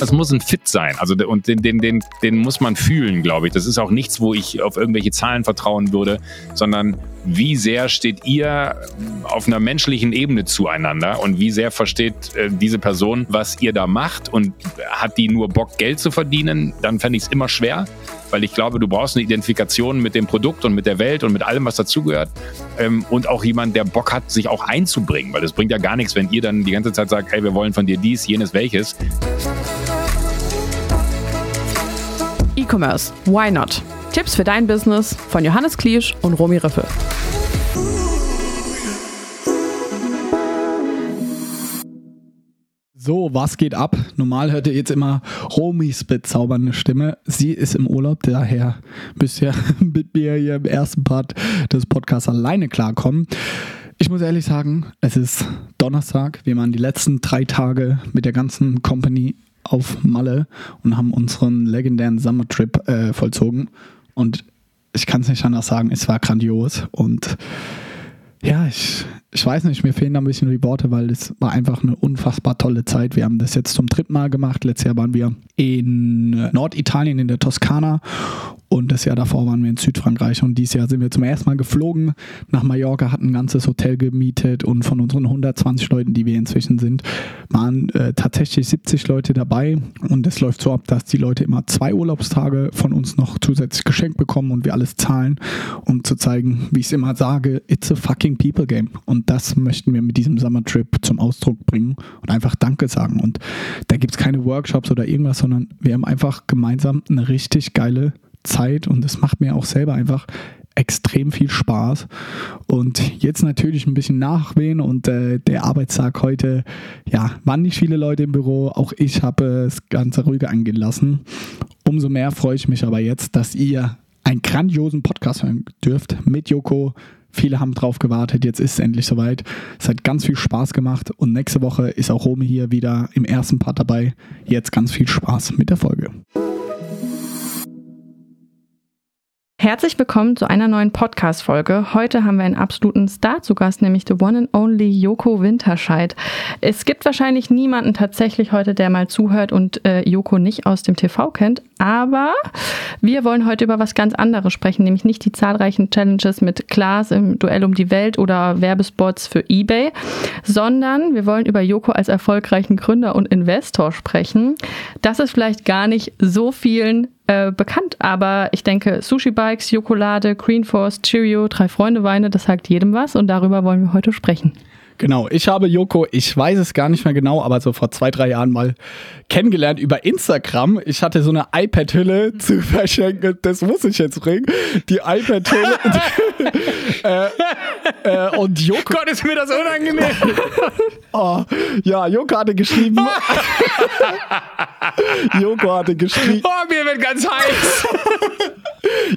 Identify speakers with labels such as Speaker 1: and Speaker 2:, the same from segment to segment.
Speaker 1: Das muss ein Fit sein. Also und den, den, den, den muss man fühlen, glaube ich. Das ist auch nichts, wo ich auf irgendwelche Zahlen vertrauen würde, sondern wie sehr steht ihr auf einer menschlichen Ebene zueinander und wie sehr versteht äh, diese Person, was ihr da macht und hat die nur Bock, Geld zu verdienen, dann fände ich es immer schwer, weil ich glaube, du brauchst eine Identifikation mit dem Produkt und mit der Welt und mit allem, was dazugehört ähm, und auch jemand, der Bock hat, sich auch einzubringen, weil das bringt ja gar nichts, wenn ihr dann die ganze Zeit sagt, hey, wir wollen von dir dies, jenes, welches.
Speaker 2: E-Commerce, why not? Tipps für dein Business von Johannes Kliesch und Romy Riffel.
Speaker 3: So, was geht ab? Normal hört ihr jetzt immer Romys bezaubernde Stimme. Sie ist im Urlaub, daher ihr mit mir hier im ersten Part des Podcasts alleine klarkommen. Ich muss ehrlich sagen, es ist Donnerstag. Wir waren die letzten drei Tage mit der ganzen Company auf Malle und haben unseren legendären Summertrip äh, vollzogen. Und ich kann es nicht anders sagen, es war grandios. Und ja, ich, ich weiß nicht, mir fehlen da ein bisschen die Worte, weil es war einfach eine unfassbar tolle Zeit. Wir haben das jetzt zum dritten Mal gemacht. Letztes Jahr waren wir in Norditalien, in der Toskana und das Jahr davor waren wir in Südfrankreich und dieses Jahr sind wir zum ersten Mal geflogen nach Mallorca, hatten ein ganzes Hotel gemietet und von unseren 120 Leuten, die wir inzwischen sind, waren äh, tatsächlich 70 Leute dabei. Und es läuft so ab, dass die Leute immer zwei Urlaubstage von uns noch zusätzlich geschenkt bekommen und wir alles zahlen, um zu zeigen, wie ich es immer sage, it's a fucking people game. Und das möchten wir mit diesem Summer Trip zum Ausdruck bringen und einfach Danke sagen. Und da gibt es keine Workshops oder irgendwas, sondern wir haben einfach gemeinsam eine richtig geile Zeit und es macht mir auch selber einfach extrem viel Spaß. Und jetzt natürlich ein bisschen nachwehen und äh, der Arbeitstag heute, ja, waren nicht viele Leute im Büro. Auch ich habe das Ganze ruhiger angehen lassen. Umso mehr freue ich mich aber jetzt, dass ihr einen grandiosen Podcast hören dürft mit Joko. Viele haben drauf gewartet, jetzt ist es endlich soweit. Es hat ganz viel Spaß gemacht und nächste Woche ist auch Romy hier wieder im ersten Part dabei. Jetzt ganz viel Spaß mit der Folge.
Speaker 2: Herzlich willkommen zu einer neuen Podcast-Folge. Heute haben wir einen absoluten Star zu Gast, nämlich the one and only Joko Winterscheid. Es gibt wahrscheinlich niemanden tatsächlich heute, der mal zuhört und äh, Joko nicht aus dem TV kennt, aber wir wollen heute über was ganz anderes sprechen, nämlich nicht die zahlreichen Challenges mit Klaas im Duell um die Welt oder Werbespots für eBay, sondern wir wollen über Joko als erfolgreichen Gründer und Investor sprechen. Das ist vielleicht gar nicht so vielen äh, bekannt, aber ich denke, Sushi Bikes, Jokolade, Green Force, Cheerio, drei Freunde Weine, das sagt jedem was und darüber wollen wir heute sprechen.
Speaker 3: Genau, ich habe Joko, ich weiß es gar nicht mehr genau, aber so vor zwei, drei Jahren mal kennengelernt über Instagram. Ich hatte so eine iPad-Hülle zu verschenken, das muss ich jetzt bringen. Die iPad-Hülle. äh, äh, und Joko.
Speaker 1: Gott, ist mir das unangenehm.
Speaker 3: oh, ja, Joko hatte geschrieben. Joko hatte geschrieben.
Speaker 1: Oh, mir wird ganz heiß.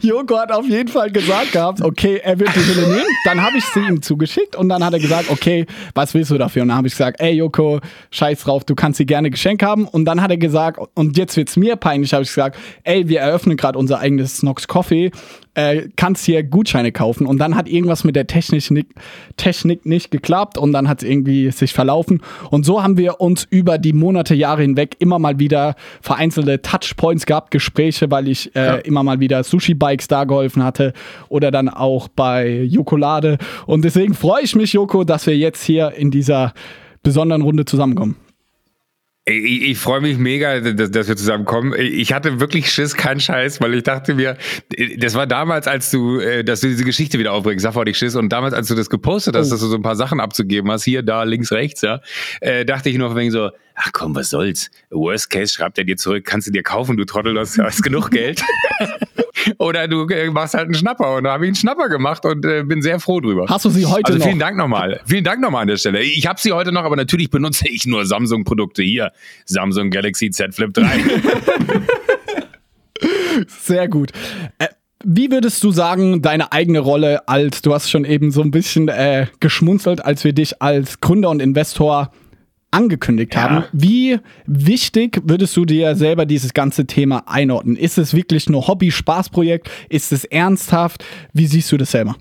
Speaker 3: Joko hat auf jeden Fall gesagt gehabt, okay, er wird die Hülle nehmen. Dann habe ich sie ihm zugeschickt und dann hat er gesagt, okay, was willst du dafür? Und dann habe ich gesagt, ey Joko, scheiß drauf, du kannst sie gerne Geschenk haben. Und dann hat er gesagt, und jetzt wird es mir peinlich, habe ich gesagt, ey, wir eröffnen gerade unser eigenes Snox Coffee äh, kannst hier Gutscheine kaufen. Und dann hat irgendwas mit der Technik, Technik nicht geklappt und dann hat es irgendwie sich verlaufen. Und so haben wir uns über die Monate, Jahre hinweg immer mal wieder vereinzelte Touchpoints gehabt, Gespräche, weil ich äh, ja. immer mal wieder Sushi-Bikes da geholfen hatte oder dann auch bei Jokolade. Und deswegen freue ich mich, Joko, dass wir jetzt hier in dieser besonderen Runde zusammenkommen.
Speaker 1: Ich, ich freue mich mega, dass, dass, wir zusammenkommen. Ich hatte wirklich Schiss, kein Scheiß, weil ich dachte mir, das war damals, als du, äh, dass du diese Geschichte wieder aufbringst, sag ich Schiss. Und damals, als du das gepostet hast, oh. dass du so ein paar Sachen abzugeben hast, hier, da, links, rechts, ja, äh, dachte ich nur wegen so, ach komm, was soll's? Worst Case schreibt er dir zurück, kannst du dir kaufen, du Trottel, du hast, genug Geld. Oder du äh, machst halt einen Schnapper. Und da habe ich einen Schnapper gemacht und äh, bin sehr froh drüber.
Speaker 3: Hast du sie heute
Speaker 1: also
Speaker 3: noch?
Speaker 1: Vielen Dank nochmal. Vielen Dank nochmal an der Stelle. Ich habe sie heute noch, aber natürlich benutze ich nur Samsung-Produkte hier. Samsung Galaxy Z Flip 3.
Speaker 3: sehr gut. Äh, wie würdest du sagen, deine eigene Rolle als, du hast schon eben so ein bisschen äh, geschmunzelt, als wir dich als Gründer und Investor angekündigt ja. haben. Wie wichtig würdest du dir selber dieses ganze Thema einordnen? Ist es wirklich nur Hobby-Spaßprojekt? Ist es ernsthaft? Wie siehst du das selber?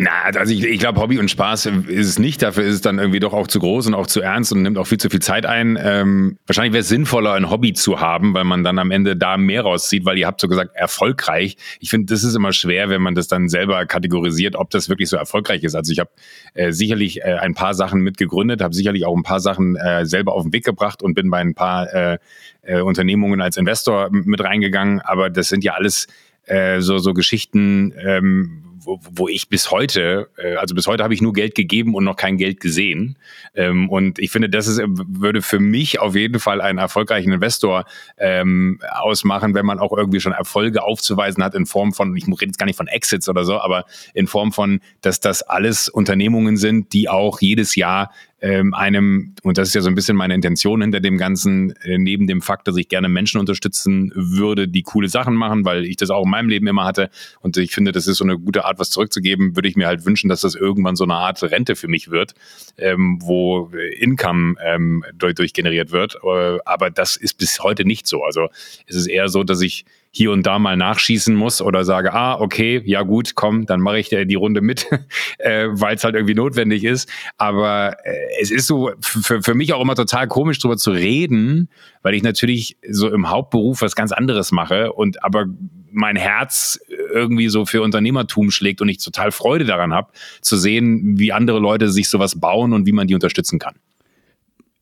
Speaker 1: Na, also ich, ich glaube, Hobby und Spaß ist es nicht. Dafür ist es dann irgendwie doch auch zu groß und auch zu ernst und nimmt auch viel zu viel Zeit ein. Ähm, wahrscheinlich wäre es sinnvoller, ein Hobby zu haben, weil man dann am Ende da mehr rauszieht, weil ihr habt so gesagt, erfolgreich. Ich finde, das ist immer schwer, wenn man das dann selber kategorisiert, ob das wirklich so erfolgreich ist. Also ich habe äh, sicherlich äh, ein paar Sachen mitgegründet, habe sicherlich auch ein paar Sachen äh, selber auf den Weg gebracht und bin bei ein paar äh, äh, Unternehmungen als Investor mit reingegangen. Aber das sind ja alles äh, so, so Geschichten, ähm, wo, wo ich bis heute, äh, also bis heute habe ich nur Geld gegeben und noch kein Geld gesehen. Ähm, und ich finde, das ist, würde für mich auf jeden Fall einen erfolgreichen Investor ähm, ausmachen, wenn man auch irgendwie schon Erfolge aufzuweisen hat in Form von, ich rede jetzt gar nicht von Exits oder so, aber in Form von, dass das alles Unternehmungen sind, die auch jedes Jahr ähm, einem, und das ist ja so ein bisschen meine Intention hinter dem Ganzen, äh, neben dem Fakt, dass ich gerne Menschen unterstützen würde, die coole Sachen machen, weil ich das auch in meinem Leben immer hatte und ich finde, das ist so eine gute Art, was zurückzugeben, würde ich mir halt wünschen, dass das irgendwann so eine Art Rente für mich wird, ähm, wo Income ähm, durch, durch generiert wird. Äh, aber das ist bis heute nicht so. Also es ist eher so, dass ich hier und da mal nachschießen muss oder sage, ah, okay, ja gut, komm, dann mache ich die Runde mit, äh, weil es halt irgendwie notwendig ist. Aber äh, es ist so für, für mich auch immer total komisch, drüber zu reden, weil ich natürlich so im Hauptberuf was ganz anderes mache und aber mein Herz irgendwie so für Unternehmertum schlägt und ich total Freude daran habe, zu sehen, wie andere Leute sich sowas bauen und wie man die unterstützen kann.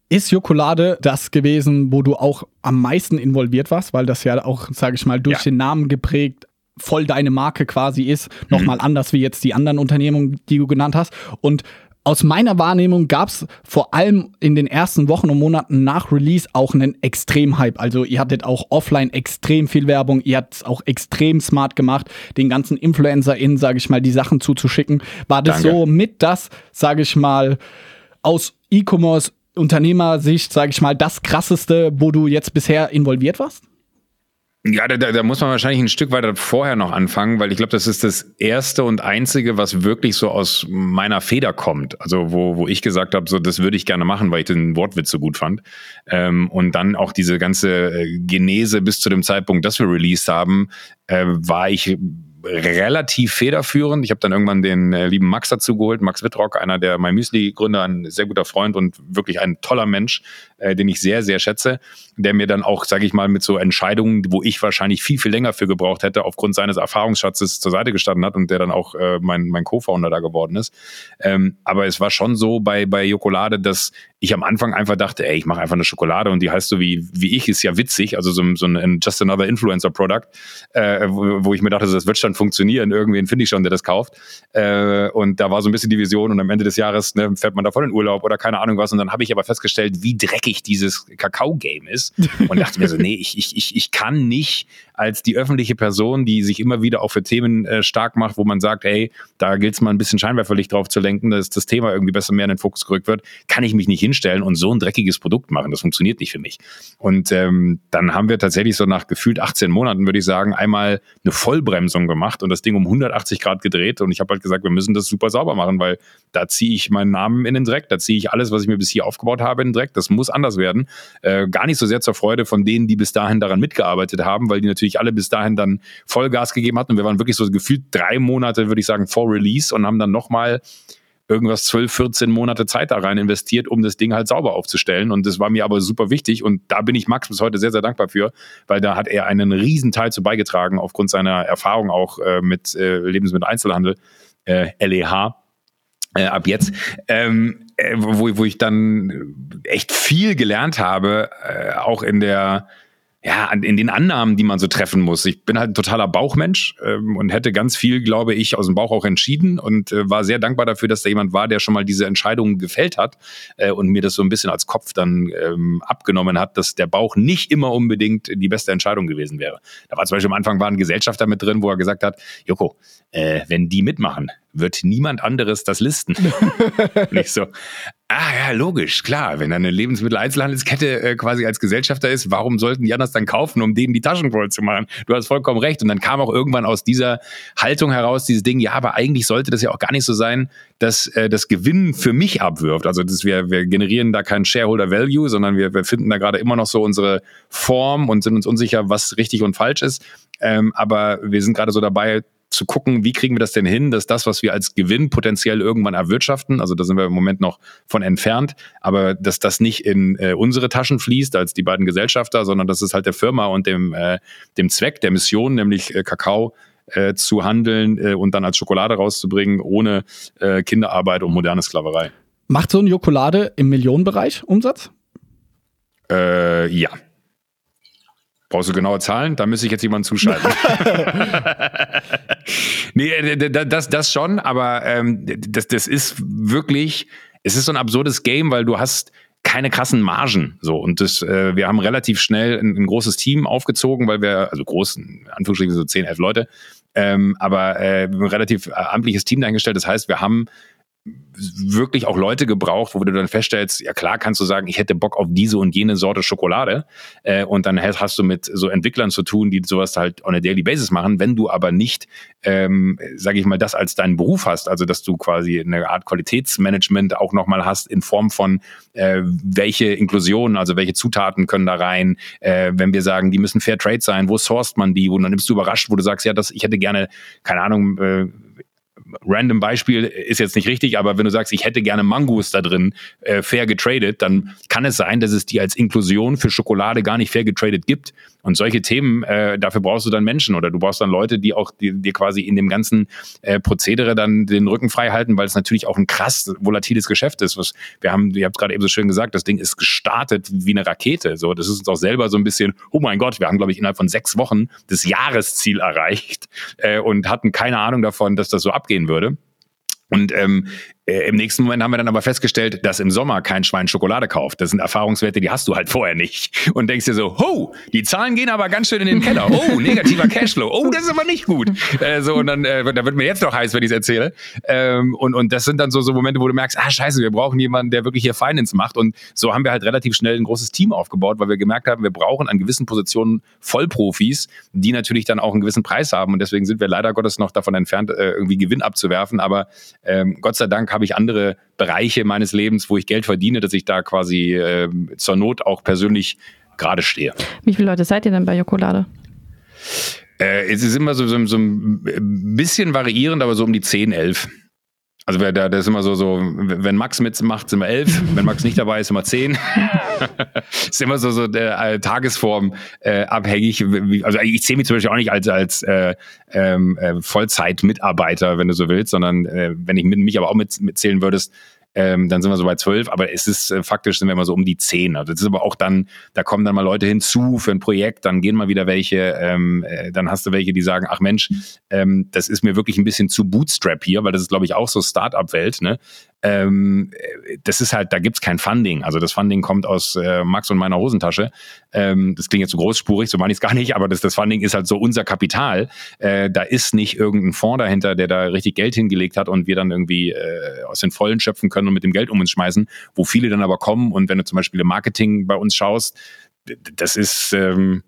Speaker 3: Ist Jokolade das gewesen, wo du auch am meisten involviert warst, weil das ja auch, sage ich mal, durch ja. den Namen geprägt voll deine Marke quasi ist, mhm. nochmal anders wie jetzt die anderen Unternehmungen, die du genannt hast. Und aus meiner Wahrnehmung gab es vor allem in den ersten Wochen und Monaten nach Release auch einen Extrem-Hype. Also ihr hattet auch offline extrem viel Werbung, ihr habt es auch extrem smart gemacht, den ganzen InfluencerInnen, sage ich mal, die Sachen zuzuschicken. War das Danke. so mit das, sage ich mal, aus E-Commerce Unternehmersicht, sage ich mal, das krasseste, wo du jetzt bisher involviert warst?
Speaker 1: Ja, da, da muss man wahrscheinlich ein Stück weiter vorher noch anfangen, weil ich glaube, das ist das erste und einzige, was wirklich so aus meiner Feder kommt. Also wo, wo ich gesagt habe, so das würde ich gerne machen, weil ich den Wortwitz so gut fand. Ähm, und dann auch diese ganze äh, Genese bis zu dem Zeitpunkt, dass wir released haben, äh, war ich relativ federführend. Ich habe dann irgendwann den äh, lieben Max dazu geholt, Max Wittrock, einer der My Müsli-Gründer, ein sehr guter Freund und wirklich ein toller Mensch, äh, den ich sehr, sehr schätze, der mir dann auch, sage ich mal, mit so Entscheidungen, wo ich wahrscheinlich viel, viel länger für gebraucht hätte, aufgrund seines Erfahrungsschatzes zur Seite gestanden hat und der dann auch äh, mein, mein Co-Founder da geworden ist. Ähm, aber es war schon so bei, bei Jokolade, dass ich am Anfang einfach dachte, ey, ich mache einfach eine Schokolade und die heißt so wie, wie ich, ist ja witzig, also so, so ein Just Another Influencer Product, äh, wo, wo, ich mir dachte, das wird schon funktionieren, irgendwen finde ich schon, der das kauft. Äh, und da war so ein bisschen die Vision und am Ende des Jahres ne, fährt man davon in Urlaub oder keine Ahnung was und dann habe ich aber festgestellt, wie dreckig dieses Kakao-Game ist und dachte mir so, nee, ich, ich, ich, kann nicht als die öffentliche Person, die sich immer wieder auch für Themen äh, stark macht, wo man sagt, ey, da gilt es mal ein bisschen Scheinwerferlicht drauf zu lenken, dass das Thema irgendwie besser mehr in den Fokus gerückt wird, kann ich mich nicht hinstellen und so ein dreckiges Produkt machen. Das funktioniert nicht für mich. Und ähm, dann haben wir tatsächlich so nach gefühlt 18 Monaten, würde ich sagen, einmal eine Vollbremsung gemacht und das Ding um 180 Grad gedreht. Und ich habe halt gesagt, wir müssen das super sauber machen, weil da ziehe ich meinen Namen in den Dreck, da ziehe ich alles, was ich mir bis hier aufgebaut habe, in den Dreck. Das muss anders werden. Äh, gar nicht so sehr zur Freude von denen, die bis dahin daran mitgearbeitet haben, weil die natürlich alle bis dahin dann Vollgas gegeben hatten. Und wir waren wirklich so gefühlt drei Monate, würde ich sagen, vor Release und haben dann nochmal irgendwas 12, 14 Monate Zeit da rein investiert, um das Ding halt sauber aufzustellen. Und das war mir aber super wichtig. Und da bin ich Max bis heute sehr, sehr dankbar für, weil da hat er einen riesen Teil zu beigetragen, aufgrund seiner Erfahrung auch äh, mit äh, Lebensmitteleinzelhandel, äh, LEH. Äh, ab jetzt, ähm, äh, wo, wo ich dann echt viel gelernt habe, äh, auch in der ja, in den Annahmen, die man so treffen muss. Ich bin halt ein totaler Bauchmensch ähm, und hätte ganz viel, glaube ich, aus dem Bauch auch entschieden und äh, war sehr dankbar dafür, dass da jemand war, der schon mal diese Entscheidungen gefällt hat äh, und mir das so ein bisschen als Kopf dann ähm, abgenommen hat, dass der Bauch nicht immer unbedingt die beste Entscheidung gewesen wäre. Da war zum Beispiel am Anfang war ein Gesellschafter mit drin, wo er gesagt hat, Joko, äh, wenn die mitmachen, wird niemand anderes das listen. Nicht so. Ah ja, logisch, klar. Wenn eine Lebensmitteleinzelhandelskette äh, quasi als Gesellschafter ist, warum sollten die anders dann kaufen, um denen die Taschen voll zu machen? Du hast vollkommen recht. Und dann kam auch irgendwann aus dieser Haltung heraus dieses Ding, ja, aber eigentlich sollte das ja auch gar nicht so sein, dass äh, das Gewinn für mich abwirft. Also dass wir, wir generieren da keinen Shareholder Value, sondern wir, wir finden da gerade immer noch so unsere Form und sind uns unsicher, was richtig und falsch ist. Ähm, aber wir sind gerade so dabei, zu gucken, wie kriegen wir das denn hin, dass das, was wir als Gewinn potenziell irgendwann erwirtschaften, also da sind wir im Moment noch von entfernt, aber dass das nicht in äh, unsere Taschen fließt als die beiden Gesellschafter, sondern dass es halt der Firma und dem, äh, dem Zweck, der Mission, nämlich äh, Kakao, äh, zu handeln äh, und dann als Schokolade rauszubringen, ohne äh, Kinderarbeit und moderne Sklaverei.
Speaker 3: Macht so eine Jokolade im Millionenbereich Umsatz?
Speaker 1: Äh, ja. Brauchst du genaue Zahlen? Da müsste ich jetzt jemanden zuschalten. nee, äh, das, das schon, aber ähm, das, das ist wirklich, es ist so ein absurdes Game, weil du hast keine krassen Margen. So und das, äh, wir haben relativ schnell ein, ein, großes Team aufgezogen, weil wir, also groß, in Anführungsstrichen so 10, 11 Leute, ähm, aber äh, ein relativ amtliches Team eingestellt. Das heißt, wir haben wirklich auch Leute gebraucht, wo du dann feststellst, ja klar kannst du sagen, ich hätte Bock auf diese und jene Sorte Schokolade äh, und dann hast, hast, du mit so Entwicklern zu tun, die sowas halt on a daily basis machen. Wenn du aber nicht, ähm, sage ich mal, das als deinen Beruf hast, also dass du quasi eine Art Qualitätsmanagement auch nochmal hast in Form von äh, welche Inklusion, also welche Zutaten können da rein, äh, wenn wir sagen, die müssen Fair Trade sein, wo sourced man die, wo dann nimmst du überrascht, wo du sagst, ja, das, ich hätte gerne, keine Ahnung, äh, random Beispiel ist jetzt nicht richtig, aber wenn du sagst, ich hätte gerne Mangos da drin äh, fair getradet, dann kann es sein, dass es die als Inklusion für Schokolade gar nicht fair getradet gibt. Und solche Themen, äh, dafür brauchst du dann Menschen oder du brauchst dann Leute, die auch dir quasi in dem ganzen äh, Prozedere dann den Rücken frei halten, weil es natürlich auch ein krass volatiles Geschäft ist. Was wir haben, ihr habt gerade eben so schön gesagt, das Ding ist gestartet wie eine Rakete. So, das ist uns auch selber so ein bisschen, oh mein Gott, wir haben, glaube ich, innerhalb von sechs Wochen das Jahresziel erreicht äh, und hatten keine Ahnung davon, dass das so abgehen würde. Und ähm, äh, Im nächsten Moment haben wir dann aber festgestellt, dass im Sommer kein Schwein Schokolade kauft. Das sind Erfahrungswerte, die hast du halt vorher nicht. Und denkst dir so, ho, die Zahlen gehen aber ganz schön in den Keller. Oh, negativer Cashflow. Oh, das ist aber nicht gut. Äh, so, und dann, äh, da wird mir jetzt doch heiß, wenn ich es erzähle. Ähm, und, und das sind dann so, so Momente, wo du merkst, ah, scheiße, wir brauchen jemanden, der wirklich hier Finance macht. Und so haben wir halt relativ schnell ein großes Team aufgebaut, weil wir gemerkt haben, wir brauchen an gewissen Positionen Vollprofis, die natürlich dann auch einen gewissen Preis haben. Und deswegen sind wir leider Gottes noch davon entfernt, äh, irgendwie Gewinn abzuwerfen. Aber ähm, Gott sei Dank habe ich andere Bereiche meines Lebens, wo ich Geld verdiene, dass ich da quasi äh, zur Not auch persönlich gerade stehe.
Speaker 2: Wie viele Leute seid ihr denn bei Jokolade?
Speaker 1: Äh, es ist immer so, so, so ein bisschen variierend, aber so um die 10, 11. Also wer da, das ist immer so, so, wenn Max mitmacht, sind wir elf, wenn Max nicht dabei ist, sind wir zehn. ist immer so, so der äh, Tagesform äh, abhängig. Also ich zähle mich zum Beispiel auch nicht als, als äh, ähm, äh, Vollzeit-Mitarbeiter, wenn du so willst, sondern äh, wenn ich mit, mich aber auch mit, mitzählen würdest, ähm, dann sind wir so bei zwölf, aber es ist äh, faktisch sind wir immer so um die zehn. Also das ist aber auch dann, da kommen dann mal Leute hinzu für ein Projekt, dann gehen mal wieder welche, ähm, äh, dann hast du welche, die sagen, ach Mensch, ähm, das ist mir wirklich ein bisschen zu Bootstrap hier, weil das ist, glaube ich, auch so Startup-Welt, ne? Ähm, das ist halt, da gibt's kein Funding. Also das Funding kommt aus äh, Max und meiner Hosentasche. Ähm, das klingt jetzt so großspurig, so meine ich es gar nicht, aber das, das Funding ist halt so unser Kapital. Äh, da ist nicht irgendein Fonds dahinter, der da richtig Geld hingelegt hat und wir dann irgendwie äh, aus den Vollen schöpfen können und mit dem Geld um uns schmeißen, wo viele dann aber kommen und wenn du zum Beispiel im Marketing bei uns schaust, das ist ähm,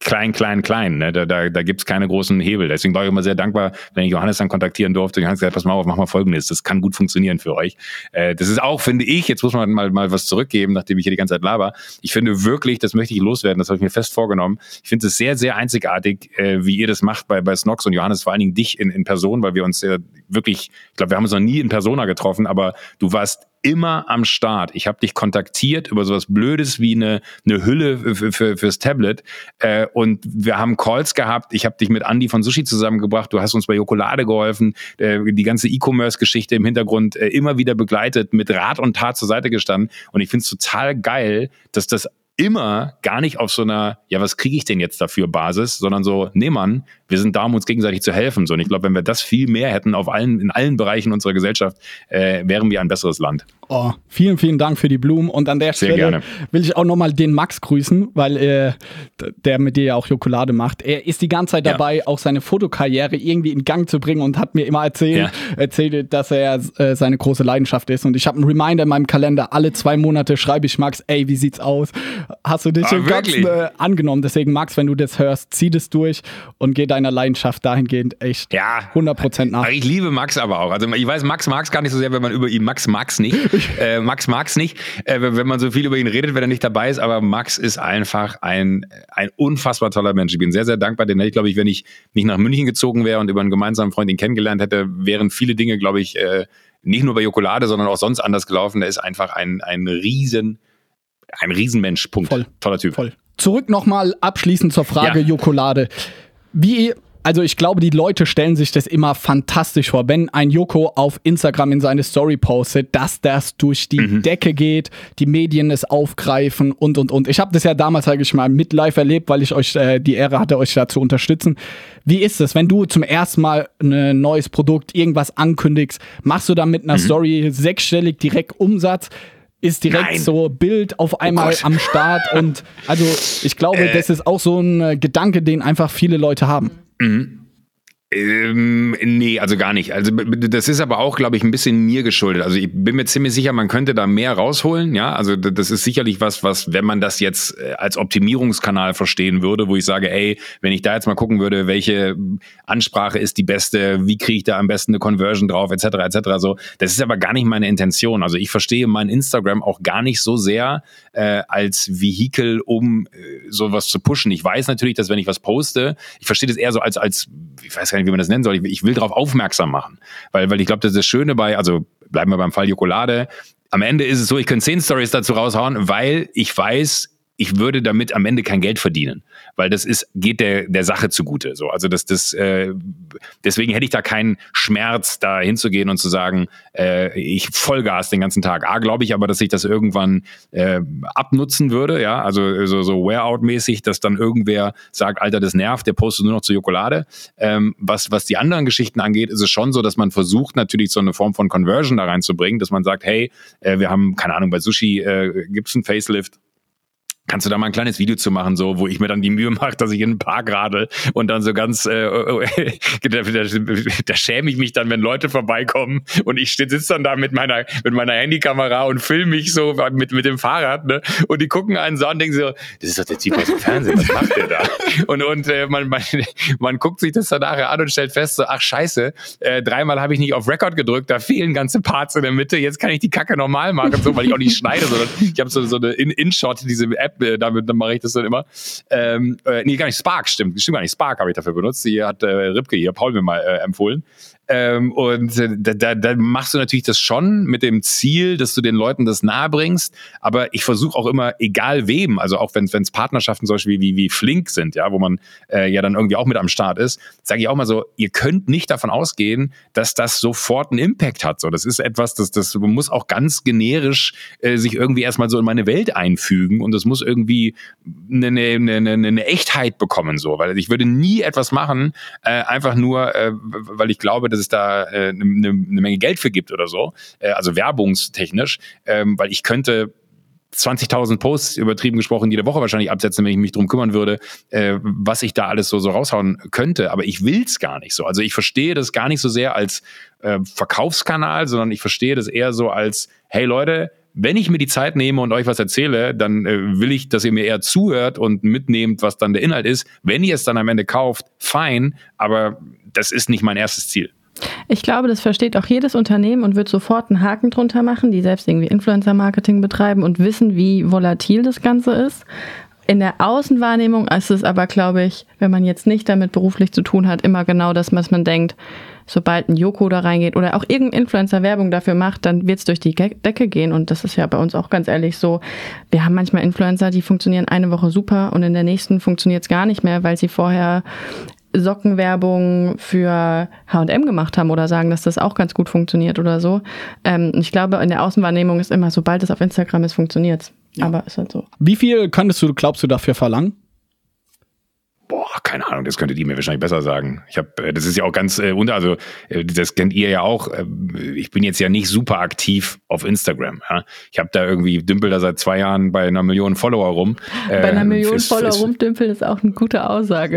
Speaker 1: klein, klein, klein. Ne? Da, da, da gibt es keine großen Hebel. Deswegen war ich immer sehr dankbar, wenn ich Johannes dann kontaktieren durfte. Johannes gesagt, pass mal auf, mach mal folgendes. Das kann gut funktionieren für euch. Äh, das ist auch, finde ich, jetzt muss man mal, mal was zurückgeben, nachdem ich hier die ganze Zeit laber. Ich finde wirklich, das möchte ich loswerden, das habe ich mir fest vorgenommen. Ich finde es sehr, sehr einzigartig, äh, wie ihr das macht bei, bei Snox und Johannes, vor allen Dingen dich in, in Person, weil wir uns ja wirklich, ich glaube, wir haben uns noch nie in Persona getroffen, aber du warst immer am Start. Ich habe dich kontaktiert über sowas Blödes wie eine, eine Hülle für, für, fürs Tablet äh, und wir haben Calls gehabt. Ich habe dich mit Andy von Sushi zusammengebracht. Du hast uns bei Jokolade geholfen. Äh, die ganze E-Commerce-Geschichte im Hintergrund äh, immer wieder begleitet, mit Rat und Tat zur Seite gestanden. Und ich finde es total geil, dass das immer gar nicht auf so einer, ja, was kriege ich denn jetzt dafür Basis, sondern so, nee Mann, wir sind da, um uns gegenseitig zu helfen. So, und ich glaube, wenn wir das viel mehr hätten auf allen, in allen Bereichen unserer Gesellschaft, äh, wären wir ein besseres Land.
Speaker 3: Oh, vielen, vielen Dank für die Blumen. Und an der Sehr Stelle gerne. will ich auch nochmal den Max grüßen, weil äh, der mit dir ja auch Jokolade macht. Er ist die ganze Zeit dabei, ja. auch seine Fotokarriere irgendwie in Gang zu bringen und hat mir immer erzählt, ja. erzählt dass er äh, seine große Leidenschaft ist. Und ich habe einen Reminder in meinem Kalender, alle zwei Monate schreibe ich Max, ey, wie sieht's aus? Hast du dich ah, im Ganzen äh, angenommen? Deswegen, Max, wenn du das hörst, zieh das durch und geh deiner Leidenschaft dahingehend echt
Speaker 1: ja,
Speaker 3: 100% nach.
Speaker 1: Ich liebe Max aber auch. Also ich weiß, Max mag es gar nicht so sehr, wenn man über ihn, Max mag es nicht. äh, Max mag es nicht, äh, wenn man so viel über ihn redet, wenn er nicht dabei ist. Aber Max ist einfach ein, ein unfassbar toller Mensch. Ich bin sehr, sehr dankbar. Den hätte ich, glaube ich, wenn ich nicht nach München gezogen wäre und über einen gemeinsamen Freund ihn kennengelernt hätte, wären viele Dinge, glaube ich, äh, nicht nur bei Jokolade, sondern auch sonst anders gelaufen. Der ist einfach ein, ein riesen, ein Riesenmensch. Punkt.
Speaker 3: Voll.
Speaker 1: Toller Typ.
Speaker 3: Voll. Zurück nochmal abschließend zur Frage
Speaker 1: Ja.
Speaker 3: Jokolade. Wie, also ich glaube, die Leute stellen sich das immer fantastisch vor, wenn ein Joko auf Instagram in seine Story postet, dass das durch die
Speaker 1: Mhm.
Speaker 3: Decke geht, die Medien es aufgreifen und und und. Ich habe das ja damals, sage ich mal, mit live erlebt, weil ich euch äh, die Ehre hatte, euch da zu unterstützen. Wie ist es, wenn du zum ersten Mal ein neues Produkt, irgendwas ankündigst, machst du dann mit
Speaker 1: Mhm.
Speaker 3: einer Story sechsstellig direkt Umsatz? Ist direkt
Speaker 1: Nein.
Speaker 3: so Bild auf einmal
Speaker 1: Gott.
Speaker 3: am Start und also ich glaube, das ist auch so ein äh, Gedanke, den einfach viele Leute haben.
Speaker 1: Ähm, nee, also gar nicht. Also das ist aber auch, glaube ich, ein bisschen mir geschuldet. Also ich bin mir ziemlich sicher, man könnte da mehr rausholen. Ja, also das ist sicherlich was, was, wenn man das jetzt äh, als Optimierungskanal verstehen würde, wo ich sage, ey, wenn ich da jetzt mal gucken würde, welche Ansprache ist die beste, wie kriege ich da am besten eine Conversion drauf, etc. etc. So, das ist aber gar nicht meine Intention. Also ich verstehe mein Instagram auch gar nicht so sehr äh, als Vehikel, um äh, sowas zu pushen. Ich weiß natürlich, dass wenn ich was poste, ich verstehe das eher so als als ich weiß gar nicht, wie man das nennen soll. Ich, ich will darauf aufmerksam machen, weil weil ich glaube, das ist das Schöne bei, also bleiben wir beim Fall Jokolade. Am Ende ist es so, ich könnte zehn Stories dazu raushauen, weil ich weiß, ich würde damit am Ende kein Geld verdienen, weil das ist geht der der Sache zugute. So, also das das äh, deswegen hätte ich da keinen Schmerz, da hinzugehen und zu sagen, äh, ich Vollgas den ganzen Tag. A, glaube ich aber, dass ich das irgendwann äh, abnutzen würde, ja, also so, so Wear-out-mäßig, dass dann irgendwer sagt, Alter, das nervt, der postet nur noch zu Jokolade. Ähm, was was die anderen Geschichten angeht, ist es schon so, dass man versucht natürlich so eine Form von Conversion da reinzubringen, dass man sagt, hey, äh, wir haben keine Ahnung bei Sushi äh, gibt's einen Facelift Kannst du da mal ein kleines Video zu machen, so, wo ich mir dann die Mühe mache, dass ich in den Park radel und dann so ganz, äh, da, da, da schäme ich mich dann, wenn Leute vorbeikommen und ich sitze dann da mit meiner, mit meiner Handykamera und filme mich so mit, mit dem Fahrrad, ne? Und die gucken einen so an und denken so, das ist doch der Typ aus dem Fernsehen, was macht der da? Und, und äh, man, man, man guckt sich das dann nachher an und stellt fest, so, ach scheiße, äh, dreimal habe ich nicht auf Record gedrückt, da fehlen ganze Parts in der Mitte, jetzt kann ich die Kacke normal machen, so, weil ich auch nicht schneide, sondern ich habe so, so eine In- In-Shot, diese App, äh, damit dann mache ich das dann immer. Ähm, äh, nee, gar nicht, Spark, stimmt, stimmt gar nicht, Spark habe ich dafür benutzt, die hat äh, Ripke hier, Paul mir mal äh, empfohlen. Ähm, und äh, da, da, da machst du natürlich das schon mit dem Ziel, dass du den Leuten das nahe bringst. Aber ich versuche auch immer, egal wem, also auch wenn es Partnerschaften zum Beispiel wie, wie Flink sind, ja, wo man äh, ja dann irgendwie auch mit am Start ist, sage ich auch mal so, ihr könnt nicht davon ausgehen, dass das sofort einen Impact hat. So, das ist etwas, das, das muss auch ganz generisch äh, sich irgendwie erstmal so in meine Welt einfügen und das muss irgendwie eine, eine, eine, eine Echtheit bekommen, so, weil ich würde nie etwas machen, äh, einfach nur, äh, weil ich glaube, dass es da äh, eine, eine Menge Geld für gibt oder so, äh, also werbungstechnisch, ähm, weil ich könnte 20.000 Posts übertrieben gesprochen jede Woche wahrscheinlich absetzen, wenn ich mich drum kümmern würde, äh, was ich da alles so, so raushauen könnte. Aber ich will's gar nicht so. Also ich verstehe das gar nicht so sehr als äh, Verkaufskanal, sondern ich verstehe das eher so als, hey Leute, wenn ich mir die Zeit nehme und euch was erzähle, dann äh, will ich, dass ihr mir eher zuhört und mitnehmt, was dann der Inhalt ist. Wenn ihr es dann am Ende kauft, fein, aber das ist nicht mein erstes Ziel.
Speaker 2: Ich glaube, das versteht auch jedes Unternehmen und wird sofort einen Haken drunter machen, die selbst irgendwie Influencer-Marketing betreiben und wissen, wie volatil das Ganze ist. In der Außenwahrnehmung ist es aber, glaube ich, wenn man jetzt nicht damit beruflich zu tun hat, immer genau das, was man denkt. Sobald ein Joko da reingeht oder auch irgendein Influencer Werbung dafür macht, dann wird es durch die Decke gehen. Und das ist ja bei uns auch ganz ehrlich so. Wir haben manchmal Influencer, die funktionieren eine Woche super und in der nächsten funktioniert es gar nicht mehr, weil sie vorher Sockenwerbung für H&M gemacht haben oder sagen, dass das auch ganz gut funktioniert oder so. Ähm, ich glaube, in der Außenwahrnehmung ist immer, sobald es auf Instagram ist, funktioniert's. Aber ist halt so.
Speaker 3: Wie viel könntest du, glaubst du, dafür verlangen?
Speaker 1: Boah, keine Ahnung, das könntet ihr mir wahrscheinlich besser sagen. Ich habe, äh, das ist ja auch ganz äh, unter, also äh, das kennt ihr ja auch. Äh, ich bin jetzt ja nicht super aktiv auf Instagram. Ja? Ich habe da irgendwie dümpel da seit zwei Jahren bei einer Million Follower rum.
Speaker 2: Bei einer
Speaker 1: Ähm,
Speaker 2: Million
Speaker 1: ist-
Speaker 2: Follower
Speaker 1: ist-
Speaker 2: rumdümpeln ist auch eine gute Aussage.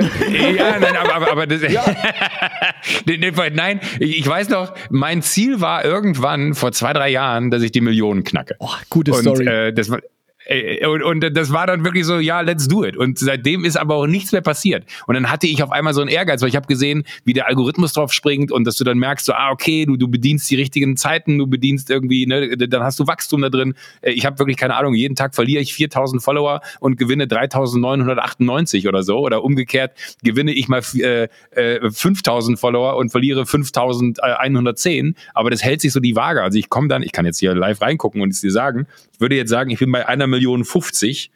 Speaker 1: Ja, nein, aber, aber, aber das, nee, nein, ich ich weiß noch, mein Ziel war irgendwann vor zwei, drei Jahren, dass ich die Millionen knacke.
Speaker 3: Oh, gute
Speaker 1: Und
Speaker 3: Story.
Speaker 1: äh, das war Äh, und, und das war dann wirklich so, ja, let's do it. Und seitdem ist aber auch nichts mehr passiert. Und dann hatte ich auf einmal so einen Ehrgeiz, weil ich habe gesehen, wie der Algorithmus drauf springt und dass du dann merkst, so, ah, okay, du, du bedienst die richtigen Zeiten, du bedienst irgendwie, ne, dann hast du Wachstum da drin. Äh, ich habe wirklich keine Ahnung, jeden Tag verliere ich 4000 Follower und gewinne 3998 oder so. Oder umgekehrt gewinne ich mal äh, äh, 5000 Follower und verliere 5110. Aber das hält sich so die Waage. Also ich komme dann, ich kann jetzt hier live reingucken und es dir sagen, ich würde jetzt sagen, ich bin bei einer Million 50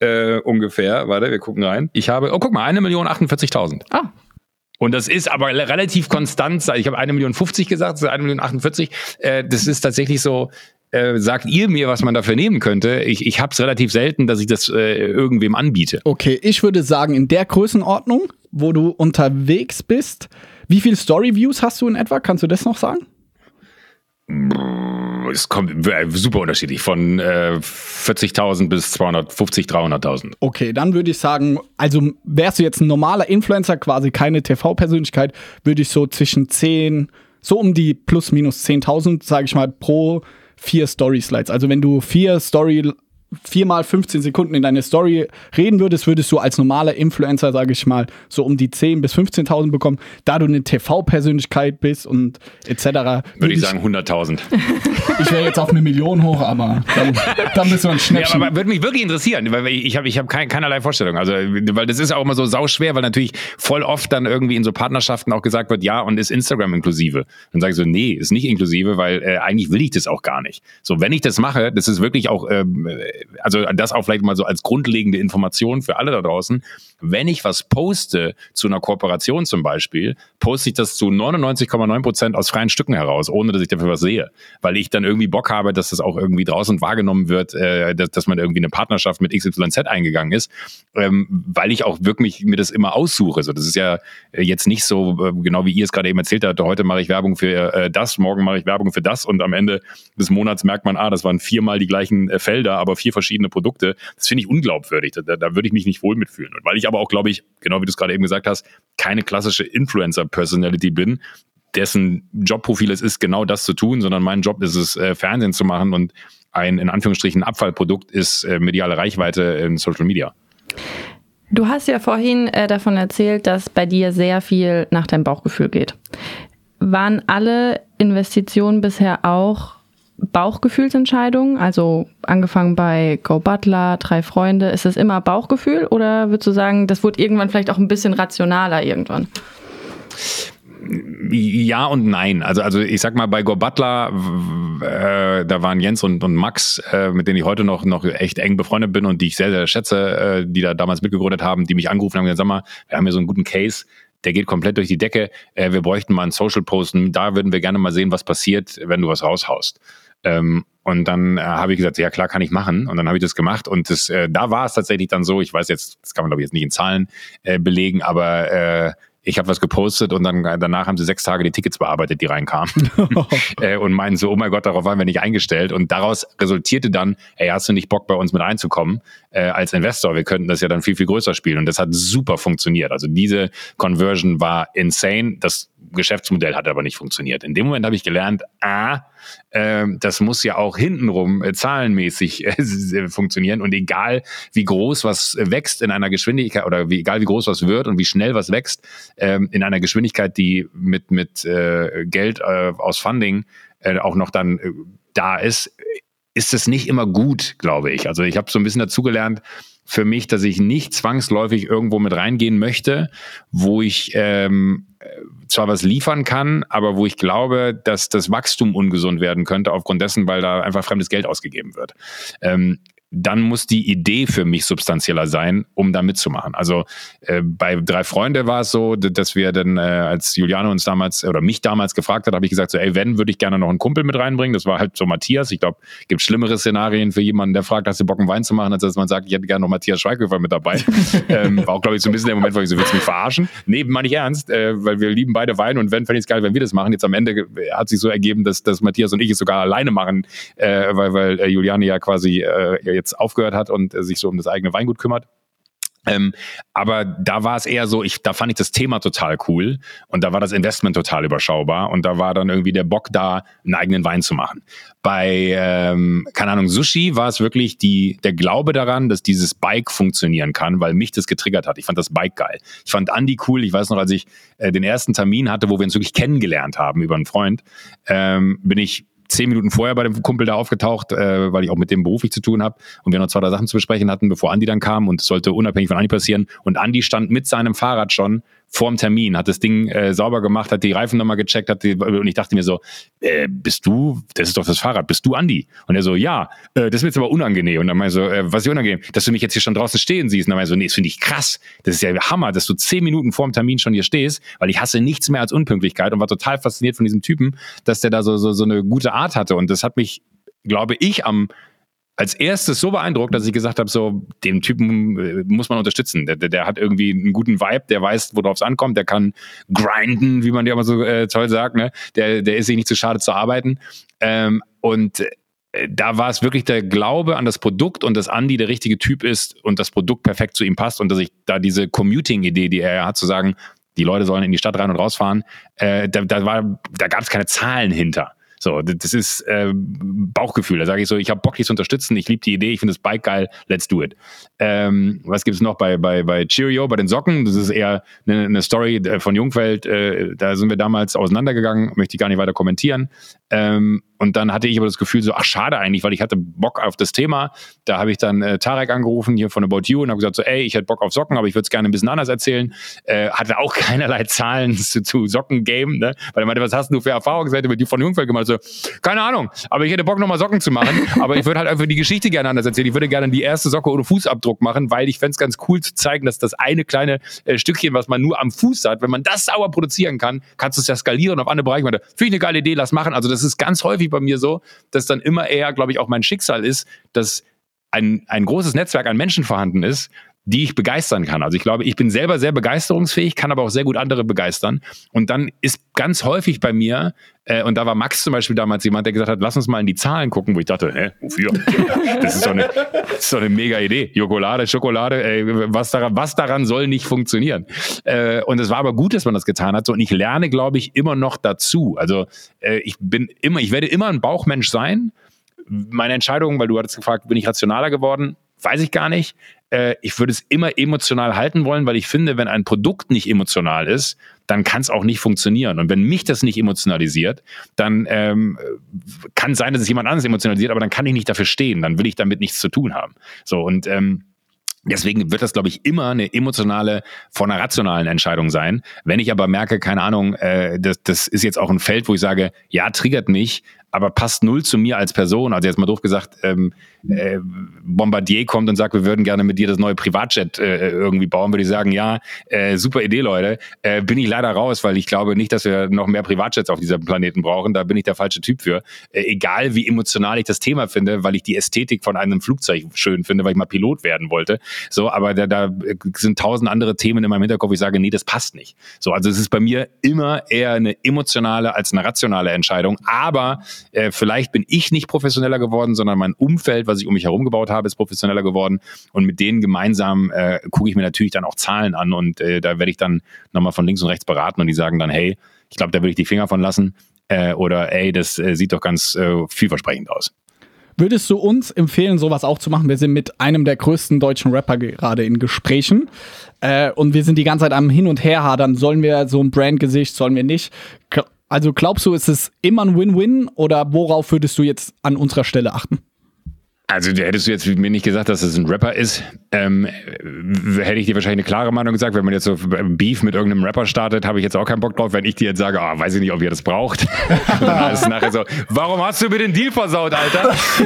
Speaker 1: äh, ungefähr. Warte, wir gucken rein. Ich habe, oh, guck mal, eine Million 48.000. Ah. Und das ist aber relativ konstant. Ich habe eine Million 50 gesagt, eine Million 48. Äh, das ist tatsächlich so, äh, sagt ihr mir, was man dafür nehmen könnte. Ich, ich habe es relativ selten, dass ich das äh, irgendwem anbiete.
Speaker 3: Okay, ich würde sagen, in der Größenordnung, wo du unterwegs bist, wie viele Story-Views hast du in etwa? Kannst du das noch sagen?
Speaker 1: Es kommt äh, super unterschiedlich, von äh, 40.000 bis 250, 300.000.
Speaker 3: Okay, dann würde ich sagen, also wärst du jetzt ein normaler Influencer, quasi keine TV-Persönlichkeit, würde ich so zwischen 10, so um die plus minus 10.000, sage ich mal, pro vier Story-Slides. Also wenn du vier Story viermal 15 Sekunden in deine Story reden würdest, würdest du als normaler Influencer, sage ich mal, so um die 10.000 bis 15.000 bekommen. Da du eine TV-Persönlichkeit bist und etc.
Speaker 1: Würde würd ich sagen 100.000.
Speaker 3: ich wäre jetzt auf eine Million hoch, aber dann, dann bist du ein Schnäppchen.
Speaker 1: Ja, aber würde mich wirklich interessieren, weil ich habe ich hab kein, keinerlei Vorstellung. Also, weil das ist auch immer so sauschwer, weil natürlich voll oft dann irgendwie in so Partnerschaften auch gesagt wird, ja, und ist Instagram inklusive? Dann sage ich so, nee, ist nicht inklusive, weil äh, eigentlich will ich das auch gar nicht. So, wenn ich das mache, das ist wirklich auch ähm, also das auch vielleicht mal so als grundlegende Information für alle da draußen. Wenn ich was poste zu einer Kooperation zum Beispiel, poste ich das zu 99,9 Prozent aus freien Stücken heraus, ohne dass ich dafür was sehe. Weil ich dann irgendwie Bock habe, dass das auch irgendwie draußen wahrgenommen wird, äh, dass, dass man irgendwie eine Partnerschaft mit XYZ eingegangen ist, ähm, weil ich auch wirklich mir das immer aussuche. So, das ist ja äh, jetzt nicht so, äh, genau wie ihr es gerade eben erzählt habt, heute mache ich Werbung für äh, das, morgen mache ich Werbung für das und am Ende des Monats merkt man, ah, das waren viermal die gleichen äh, Felder, aber vier verschiedene Produkte. Das finde ich unglaubwürdig. Da, da würde ich mich nicht wohl mitfühlen. Und weil ich aber auch, glaube ich, genau wie du es gerade eben gesagt hast, keine klassische Influencer-Personality bin, dessen Jobprofil es ist, genau das zu tun, sondern mein Job ist es, äh, Fernsehen zu machen und ein in Anführungsstrichen Abfallprodukt ist äh, mediale Reichweite in Social Media.
Speaker 2: Du hast ja vorhin äh, davon erzählt, dass bei dir sehr viel nach deinem Bauchgefühl geht. Waren alle Investitionen bisher auch Bauchgefühlsentscheidungen? Also angefangen bei Go Butler, drei Freunde, ist es immer Bauchgefühl oder würdest du sagen, das wurde irgendwann vielleicht auch ein bisschen rationaler irgendwann?
Speaker 1: Ja und nein. Also, also ich sag mal, bei Go Butler, äh, da waren Jens und, und Max, äh, mit denen ich heute noch, noch echt eng befreundet bin und die ich sehr, sehr schätze, äh, die da damals mitgegründet haben, die mich angerufen haben und gesagt, sag mal, wir haben hier so einen guten Case, der geht komplett durch die Decke. Äh, wir bräuchten mal einen Social Posten. Da würden wir gerne mal sehen, was passiert, wenn du was raushaust. Ähm, und dann äh, habe ich gesagt, ja klar, kann ich machen. Und dann habe ich das gemacht. Und das, äh, da war es tatsächlich dann so, ich weiß jetzt, das kann man glaube ich jetzt nicht in Zahlen äh, belegen, aber äh, ich habe was gepostet und dann danach haben sie sechs Tage die Tickets bearbeitet, die reinkamen. äh, und meinen so, oh mein Gott, darauf waren wir nicht eingestellt. Und daraus resultierte dann, ey, hast du nicht Bock, bei uns mit reinzukommen äh, als Investor? Wir könnten das ja dann viel, viel größer spielen. Und das hat super funktioniert. Also diese Conversion war insane. Das Geschäftsmodell hat aber nicht funktioniert. In dem Moment habe ich gelernt, ah, äh, das muss ja auch hintenrum äh, zahlenmäßig äh, funktionieren. Und egal, wie groß was wächst in einer Geschwindigkeit oder wie, egal, wie groß was wird und wie schnell was wächst, ähm, in einer Geschwindigkeit, die mit, mit äh, Geld äh, aus Funding äh, auch noch dann da ist, ist es nicht immer gut, glaube ich. Also ich habe so ein bisschen dazugelernt, für mich, dass ich nicht zwangsläufig irgendwo mit reingehen möchte, wo ich ähm, zwar was liefern kann, aber wo ich glaube, dass das Wachstum ungesund werden könnte aufgrund dessen, weil da einfach fremdes Geld ausgegeben wird. Ähm, dann muss die Idee für mich substanzieller sein, um da mitzumachen. Also äh, bei drei Freunde war es so, dass wir dann, äh, als Juliane uns damals oder mich damals gefragt hat, habe ich gesagt, so, ey, wenn, würde ich gerne noch einen Kumpel mit reinbringen. Das war halt so Matthias. Ich glaube, gibt schlimmere Szenarien für jemanden, der fragt, hast du Bock, einen Wein zu machen, als dass man sagt, ich hätte gerne noch Matthias Schweighöfer mit dabei. ähm, war auch, glaube ich, so ein bisschen der Moment, wo ich so, willst du mich verarschen? Nee, meine ich ernst, äh, weil wir lieben beide Wein und wenn, fände ich es geil, wenn wir das machen. Jetzt am Ende hat sich so ergeben, dass, dass Matthias und ich es sogar alleine machen, äh, weil, weil äh, Juliane ja quasi äh, jetzt aufgehört hat und sich so um das eigene Weingut kümmert. Ähm, aber da war es eher so, ich, da fand ich das Thema total cool und da war das Investment total überschaubar und da war dann irgendwie der Bock da, einen eigenen Wein zu machen. Bei, ähm, keine Ahnung, Sushi war es wirklich die, der Glaube daran, dass dieses Bike funktionieren kann, weil mich das getriggert hat. Ich fand das Bike geil. Ich fand Andy cool. Ich weiß noch, als ich äh, den ersten Termin hatte, wo wir uns wirklich kennengelernt haben über einen Freund, ähm, bin ich zehn Minuten vorher bei dem Kumpel da aufgetaucht, äh, weil ich auch mit dem beruflich zu tun habe und wir noch zwei, drei Sachen zu besprechen hatten, bevor Andi dann kam und es sollte unabhängig von Andi passieren. Und Andi stand mit seinem Fahrrad schon vorm Termin, hat das Ding äh, sauber gemacht, hat die Reifen nochmal gecheckt, hat die, und ich dachte mir so, äh, bist du, das ist doch das Fahrrad, bist du Andi? Und er so, ja, äh, das wird jetzt aber unangenehm. Und dann meinte ich so, äh, was ist unangenehm? Dass du mich jetzt hier schon draußen stehen siehst. Und dann meinte ich so, nee, das finde ich krass. Das ist ja Hammer, dass du zehn Minuten vorm Termin schon hier stehst, weil ich hasse nichts mehr als Unpünktlichkeit und war total fasziniert von diesem Typen, dass der da so, so, so eine gute Art hatte. Und das hat mich, glaube ich, am als erstes so beeindruckt, dass ich gesagt habe, so, den Typen äh, muss man unterstützen. Der, der, der hat irgendwie einen guten Vibe, der weiß, worauf es ankommt, der kann grinden, wie man ja immer so äh, toll sagt, ne? Der, der ist sich nicht zu schade zu arbeiten. Ähm, und äh, da war es wirklich der Glaube an das Produkt und dass Andy der richtige Typ ist und das Produkt perfekt zu ihm passt und dass ich da diese Commuting-Idee, die er hat, zu sagen, die Leute sollen in die Stadt rein und rausfahren, äh, da, da, war, da gab es keine Zahlen hinter. So, das ist äh, Bauchgefühl. Da sage ich so, ich habe Bock, dich zu unterstützen, ich liebe die Idee, ich finde das Bike geil, let's do it. Ähm, was gibt es noch bei, bei, bei Cheerio, bei den Socken? Das ist eher eine, eine Story äh, von Jungfeld. Äh, da sind wir damals auseinandergegangen, möchte ich gar nicht weiter kommentieren. Ähm, und dann hatte ich aber das Gefühl so, ach schade eigentlich, weil ich hatte Bock auf das Thema. Da habe ich dann äh, Tarek angerufen hier von About You und habe gesagt so, ey, ich hätte Bock auf Socken, aber ich würde es gerne ein bisschen anders erzählen. Äh, hatte auch keinerlei Zahlen zu, zu Socken-Game, ne? Weil er meinte, was hast du für Erfahrungswerte mit die von Jungfeld gemacht? So, keine Ahnung, aber ich hätte Bock nochmal Socken zu machen, aber ich würde halt einfach die Geschichte gerne anders erzählen. Ich würde gerne die erste Socke ohne Fußabdruck machen, weil ich fände es ganz cool zu zeigen, dass das eine kleine äh, Stückchen, was man nur am Fuß hat, wenn man das sauer produzieren kann, kannst du es ja skalieren auf andere Bereiche. Finde ich eine geile Idee, lass machen. Also das ist ganz häufig bei mir so, dass dann immer eher, glaube ich, auch mein Schicksal ist, dass ein, ein großes Netzwerk an Menschen vorhanden ist, die ich begeistern kann. Also ich glaube, ich bin selber sehr begeisterungsfähig, kann aber auch sehr gut andere begeistern. Und dann ist ganz häufig bei mir, äh, und da war Max zum Beispiel damals jemand, der gesagt hat, lass uns mal in die Zahlen gucken, wo ich dachte, hä, wofür? Das ist doch eine, das eine mega Idee. Jokolade, Schokolade, ey, was, daran, was daran soll nicht funktionieren? Äh, und es war aber gut, dass man das getan hat. So, und ich lerne, glaube ich, immer noch dazu. Also äh, ich bin immer, ich werde immer ein Bauchmensch sein. Meine Entscheidung, weil du hattest gefragt, bin ich rationaler geworden? Weiß ich gar nicht äh, ich würde es immer emotional halten wollen, weil ich finde, wenn ein Produkt nicht emotional ist, dann kann es auch nicht funktionieren. Und wenn mich das nicht emotionalisiert, dann ähm, kann sein, dass es jemand anderes emotionalisiert, aber dann kann ich nicht dafür stehen. Dann will ich damit nichts zu tun haben. So und ähm, Deswegen wird das, glaube ich, immer eine emotionale von einer rationalen Entscheidung sein. Wenn ich aber merke, keine Ahnung, äh, das, das ist jetzt auch ein Feld, wo ich sage, ja, triggert mich, aber passt null zu mir als Person. Also jetzt mal doof gesagt, ähm, äh, Bombardier kommt und sagt, wir würden gerne mit dir das neue Privatjet äh, irgendwie bauen, würde ich sagen, ja, äh, super Idee, Leute. Äh, bin ich leider raus, weil ich glaube nicht, dass wir noch mehr Privatjets auf diesem Planeten brauchen. Da bin ich der falsche Typ für. Äh, egal wie emotional ich das Thema finde, weil ich die Ästhetik von einem Flugzeug schön finde, weil ich mal Pilot werden wollte. So, aber da, da sind tausend andere Themen in meinem Hinterkopf, ich sage, nee, das passt nicht. So, also es ist bei mir immer eher eine emotionale als eine rationale Entscheidung. Aber äh, vielleicht bin ich nicht professioneller geworden, sondern mein Umfeld, was ich um mich herum gebaut habe, ist professioneller geworden. Und mit denen gemeinsam äh, gucke ich mir natürlich dann auch Zahlen an und äh, da werde ich dann nochmal von links und rechts beraten und die sagen dann, hey, ich glaube, da würde ich die Finger von lassen. Äh, oder ey, das äh, sieht doch ganz äh, vielversprechend aus.
Speaker 3: Würdest du uns empfehlen, sowas auch zu machen? Wir sind mit einem der größten deutschen Rapper gerade in Gesprächen äh, und wir sind die ganze Zeit am Hin und Her hadern. Sollen wir so ein Brandgesicht, sollen wir nicht? Also glaubst du, ist es immer ein Win-Win oder worauf würdest du jetzt an unserer Stelle achten?
Speaker 1: Also hättest du jetzt mir nicht gesagt, dass es ein Rapper ist, ähm, hätte ich dir wahrscheinlich eine klare Meinung gesagt. Wenn man jetzt so Beef mit irgendeinem Rapper startet, habe ich jetzt auch keinen Bock drauf. Wenn ich dir jetzt sage, oh, weiß ich nicht, ob ihr das braucht. Dann ist es nachher so, warum hast du mir den Deal versaut, Alter?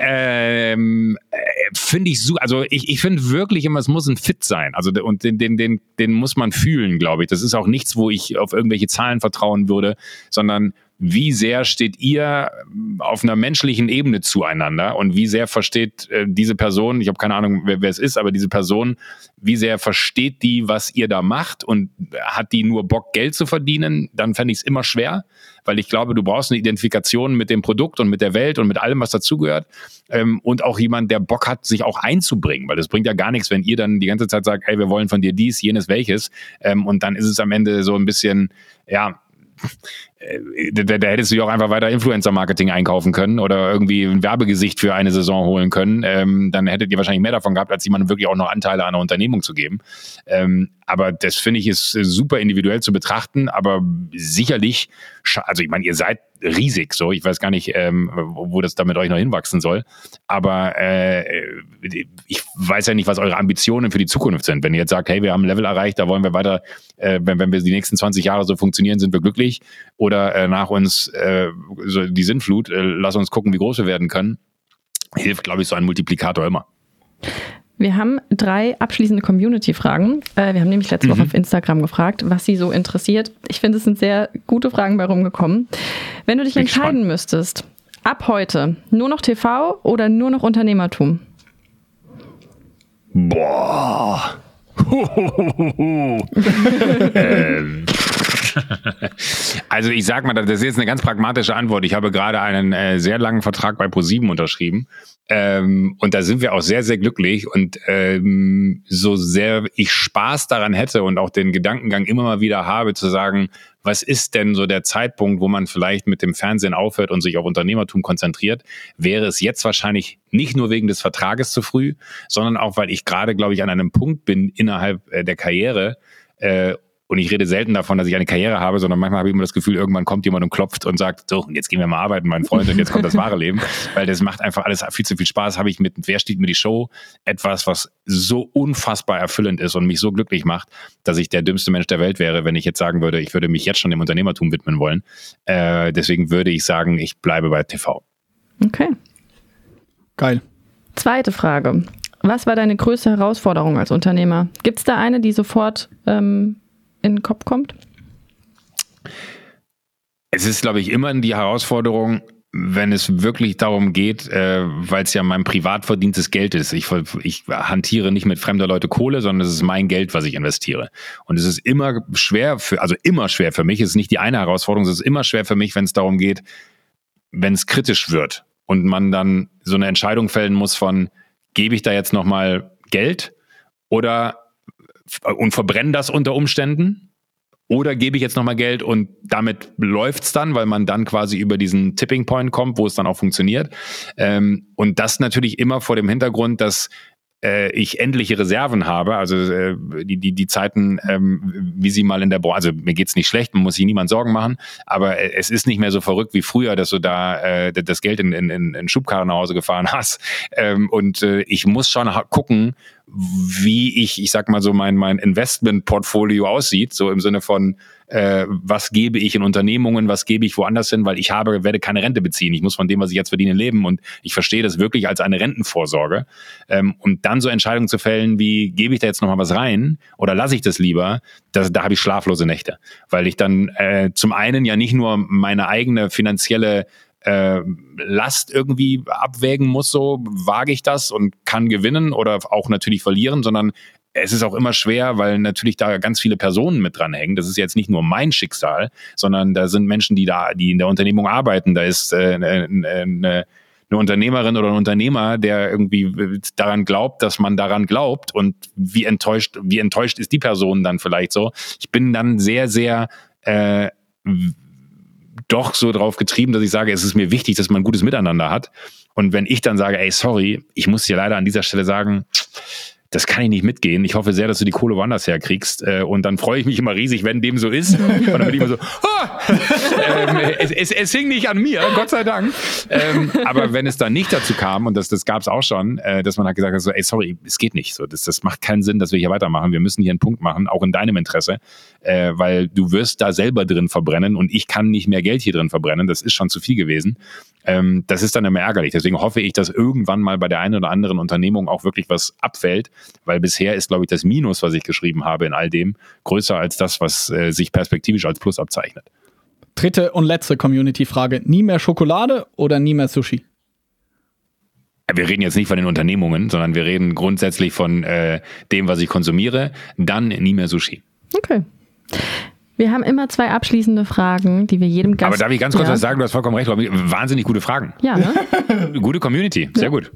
Speaker 1: äh, ähm, äh, finde ich so, also ich, ich finde wirklich immer, es muss ein Fit sein. Also und den, den, den, den muss man fühlen, glaube ich. Das ist auch nichts, wo ich auf irgendwelche Zahlen vertrauen würde, sondern wie sehr steht ihr auf einer menschlichen Ebene zueinander und wie sehr versteht äh, diese Person, ich habe keine Ahnung, wer, wer es ist, aber diese Person, wie sehr versteht die, was ihr da macht und hat die nur Bock, Geld zu verdienen, dann fände ich es immer schwer, weil ich glaube, du brauchst eine Identifikation mit dem Produkt und mit der Welt und mit allem, was dazugehört ähm, und auch jemand, der Bock hat, sich auch einzubringen, weil das bringt ja gar nichts, wenn ihr dann die ganze Zeit sagt, ey, wir wollen von dir dies, jenes, welches ähm, und dann ist es am Ende so ein bisschen, ja, äh, da, da hättest du ja auch einfach weiter Influencer-Marketing einkaufen können oder irgendwie ein Werbegesicht für eine Saison holen können. Ähm, dann hättet ihr wahrscheinlich mehr davon gehabt, als jemandem wirklich auch noch Anteile an einer Unternehmung zu geben. Ähm, aber das finde ich ist super individuell zu betrachten, aber sicherlich, also ich meine, ihr seid riesig, so ich weiß gar nicht, ähm, wo das da mit euch noch hinwachsen soll, aber äh, ich weiß ja nicht, was eure Ambitionen für die Zukunft sind. Wenn ihr jetzt sagt, hey, wir haben ein Level erreicht, da wollen wir weiter, äh, wenn, wenn wir die nächsten 20 Jahre so funktionieren, sind wir glücklich oder äh, nach uns äh, so die Sinnflut, äh, lass uns gucken, wie groß wir werden können, hilft, glaube ich, so ein Multiplikator immer.
Speaker 2: Wir haben drei abschließende Community-Fragen. Äh, wir haben nämlich letzte mhm. Woche auf Instagram gefragt, was sie so interessiert. Ich finde, es sind sehr gute Fragen bei rumgekommen. Wenn du dich entscheiden spannend. müsstest, ab heute nur noch TV oder nur noch Unternehmertum?
Speaker 1: Boah. ähm. Also ich sag mal, das ist jetzt eine ganz pragmatische Antwort. Ich habe gerade einen äh, sehr langen Vertrag bei ProSieben unterschrieben. Ähm, und da sind wir auch sehr, sehr glücklich. Und ähm, so sehr ich Spaß daran hätte und auch den Gedankengang immer mal wieder habe, zu sagen, was ist denn so der Zeitpunkt, wo man vielleicht mit dem Fernsehen aufhört und sich auf Unternehmertum konzentriert, wäre es jetzt wahrscheinlich nicht nur wegen des Vertrages zu früh, sondern auch, weil ich gerade, glaube ich, an einem Punkt bin innerhalb äh, der Karriere, äh, und ich rede selten davon, dass ich eine Karriere habe, sondern manchmal habe ich immer das Gefühl, irgendwann kommt jemand und klopft und sagt, so, und jetzt gehen wir mal arbeiten, mein Freund, und jetzt kommt das wahre Leben. Weil das macht einfach alles viel zu viel Spaß. Habe ich mit Wer steht mir die Show etwas, was so unfassbar erfüllend ist und mich so glücklich macht, dass ich der dümmste Mensch der Welt wäre, wenn ich jetzt sagen würde, ich würde mich jetzt schon dem Unternehmertum widmen wollen. Äh, deswegen würde ich sagen, ich bleibe bei TV.
Speaker 2: Okay.
Speaker 3: Geil.
Speaker 2: Zweite Frage. Was war deine größte Herausforderung als Unternehmer? Gibt es da eine, die sofort ähm, in den Kopf kommt?
Speaker 1: Es ist, glaube ich, immer die Herausforderung, wenn es wirklich darum geht, äh, weil es ja mein privat verdientes Geld ist. Ich, ich hantiere nicht mit fremder Leute Kohle, sondern es ist mein Geld, was ich investiere. Und es ist immer schwer für, also immer schwer für mich, es ist nicht die eine Herausforderung, es ist immer schwer für mich, wenn es darum geht, wenn es kritisch wird und man dann so eine Entscheidung fällen muss von, gebe ich da jetzt nochmal Geld oder und verbrenne das unter Umständen? Oder gebe ich jetzt nochmal Geld und damit läuft's dann, weil man dann quasi über diesen Tipping Point kommt, wo es dann auch funktioniert. Ähm, und das natürlich immer vor dem Hintergrund, dass äh, ich endliche Reserven habe, also äh, die, die, die Zeiten, ähm, wie sie mal in der Branche, also mir geht's nicht schlecht, man muss sich niemand Sorgen machen, aber äh, es ist nicht mehr so verrückt wie früher, dass du da das Geld in, in, in Schubkarren nach Hause gefahren hast. Ähm, und ich muss schon gucken, wie ich, ich sag mal so, mein, mein Investmentportfolio aussieht, so im Sinne von, äh, was gebe ich in Unternehmungen, was gebe ich woanders hin, weil ich habe, werde keine Rente beziehen. Ich muss von dem, was ich jetzt verdiene, leben und ich verstehe das wirklich als eine Rentenvorsorge. Ähm, und dann so Entscheidungen zu fällen, wie gebe ich da jetzt nochmal was rein oder lasse ich das lieber, das, da habe ich schlaflose Nächte, weil ich dann äh, zum einen ja nicht nur meine eigene finanzielle äh, Last irgendwie abwägen muss, so wage ich das und kann gewinnen oder auch natürlich verlieren, sondern es ist auch immer schwer, weil natürlich da ganz viele Personen mit dran hängen. Das ist jetzt nicht nur mein Schicksal, sondern da sind Menschen, die da, die in der Unternehmung arbeiten. Da ist äh, eine, eine, eine Unternehmerin oder ein Unternehmer, der irgendwie daran glaubt, dass man daran glaubt und wie enttäuscht, wie enttäuscht ist die Person dann vielleicht so. Ich bin dann sehr, sehr äh, doch so drauf getrieben, dass ich sage, es ist mir wichtig, dass man ein gutes Miteinander hat. Und wenn ich dann sage, ey, sorry, ich muss dir leider an dieser Stelle sagen, das kann ich nicht mitgehen. Ich hoffe sehr, dass du die Kohle woanders herkriegst. Äh, und dann freue ich mich immer riesig, wenn dem so ist. Und dann bin ich immer so, ah! ähm, es, es, es hing nicht an mir, Gott sei Dank. Ähm, aber wenn es dann nicht dazu kam, und das, das gab es auch schon, äh, dass man halt gesagt hat, so, ey, sorry, es geht nicht. So, das, das macht keinen Sinn, dass wir hier weitermachen. Wir müssen hier einen Punkt machen, auch in deinem Interesse, äh, weil du wirst da selber drin verbrennen und ich kann nicht mehr Geld hier drin verbrennen. Das ist schon zu viel gewesen. Ähm, das ist dann immer ärgerlich. Deswegen hoffe ich, dass irgendwann mal bei der einen oder anderen Unternehmung auch wirklich was abfällt, weil bisher ist, glaube ich, das Minus, was ich geschrieben habe in all dem, größer als das, was äh, sich perspektivisch als Plus abzeichnet.
Speaker 3: Dritte und letzte Community-Frage. Nie mehr Schokolade oder nie mehr Sushi?
Speaker 1: Wir reden jetzt nicht von den Unternehmungen, sondern wir reden grundsätzlich von äh, dem, was ich konsumiere. Dann nie mehr Sushi.
Speaker 2: Okay. Wir haben immer zwei abschließende Fragen, die wir jedem Gast.
Speaker 1: Aber darf ich ganz kurz ja. was sagen? Du hast vollkommen recht. Wahnsinnig gute Fragen.
Speaker 2: Ja, ne?
Speaker 1: Gute Community. Sehr ja. gut.